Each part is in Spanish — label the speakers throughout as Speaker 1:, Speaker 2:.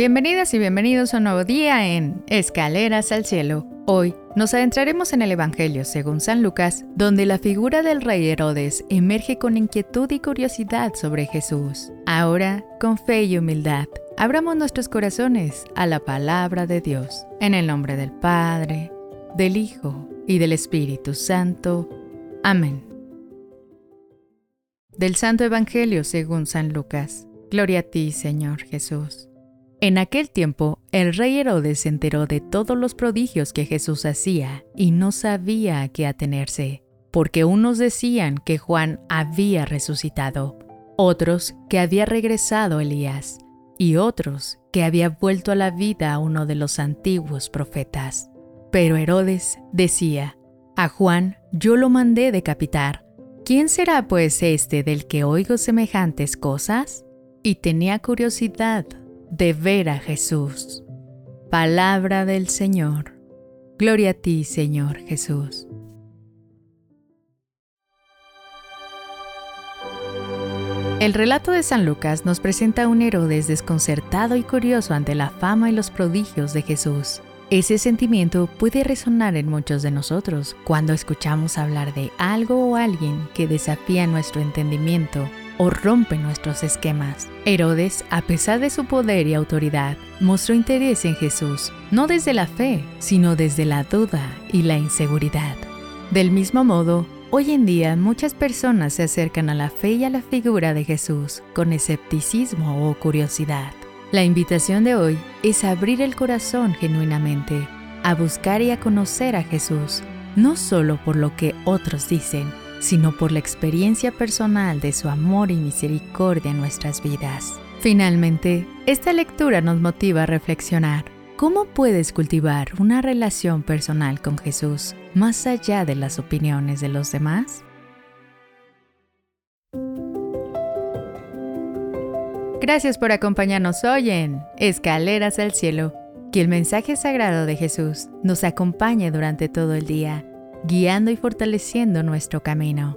Speaker 1: Bienvenidas y bienvenidos a un nuevo día en Escaleras al Cielo. Hoy nos adentraremos en el Evangelio según San Lucas, donde la figura del rey Herodes emerge con inquietud y curiosidad sobre Jesús. Ahora, con fe y humildad, abramos nuestros corazones a la palabra de Dios. En el nombre del Padre, del Hijo y del Espíritu Santo. Amén. Del Santo Evangelio según San Lucas. Gloria a ti, Señor Jesús. En aquel tiempo, el rey Herodes se enteró de todos los prodigios que Jesús hacía y no sabía a qué atenerse, porque unos decían que Juan había resucitado, otros que había regresado Elías, y otros que había vuelto a la vida a uno de los antiguos profetas. Pero Herodes decía, a Juan yo lo mandé decapitar. ¿Quién será pues este del que oigo semejantes cosas? Y tenía curiosidad de ver a Jesús. Palabra del Señor. Gloria a ti, Señor Jesús. El relato de San Lucas nos presenta a un Herodes desconcertado y curioso ante la fama y los prodigios de Jesús. Ese sentimiento puede resonar en muchos de nosotros cuando escuchamos hablar de algo o alguien que desafía nuestro entendimiento o rompe nuestros esquemas. Herodes, a pesar de su poder y autoridad, mostró interés en Jesús, no desde la fe, sino desde la duda y la inseguridad. Del mismo modo, hoy en día muchas personas se acercan a la fe y a la figura de Jesús con escepticismo o curiosidad. La invitación de hoy es abrir el corazón genuinamente, a buscar y a conocer a Jesús, no solo por lo que otros dicen, sino por la experiencia personal de su amor y misericordia en nuestras vidas. Finalmente, esta lectura nos motiva a reflexionar. ¿Cómo puedes cultivar una relación personal con Jesús más allá de las opiniones de los demás? Gracias por acompañarnos hoy en Escaleras al Cielo. Que el mensaje sagrado de Jesús nos acompañe durante todo el día guiando y fortaleciendo nuestro camino.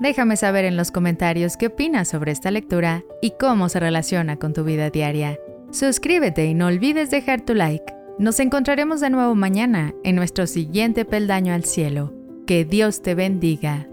Speaker 1: Déjame saber en los comentarios qué opinas sobre esta lectura y cómo se relaciona con tu vida diaria. Suscríbete y no olvides dejar tu like. Nos encontraremos de nuevo mañana en nuestro siguiente peldaño al cielo. Que Dios te bendiga.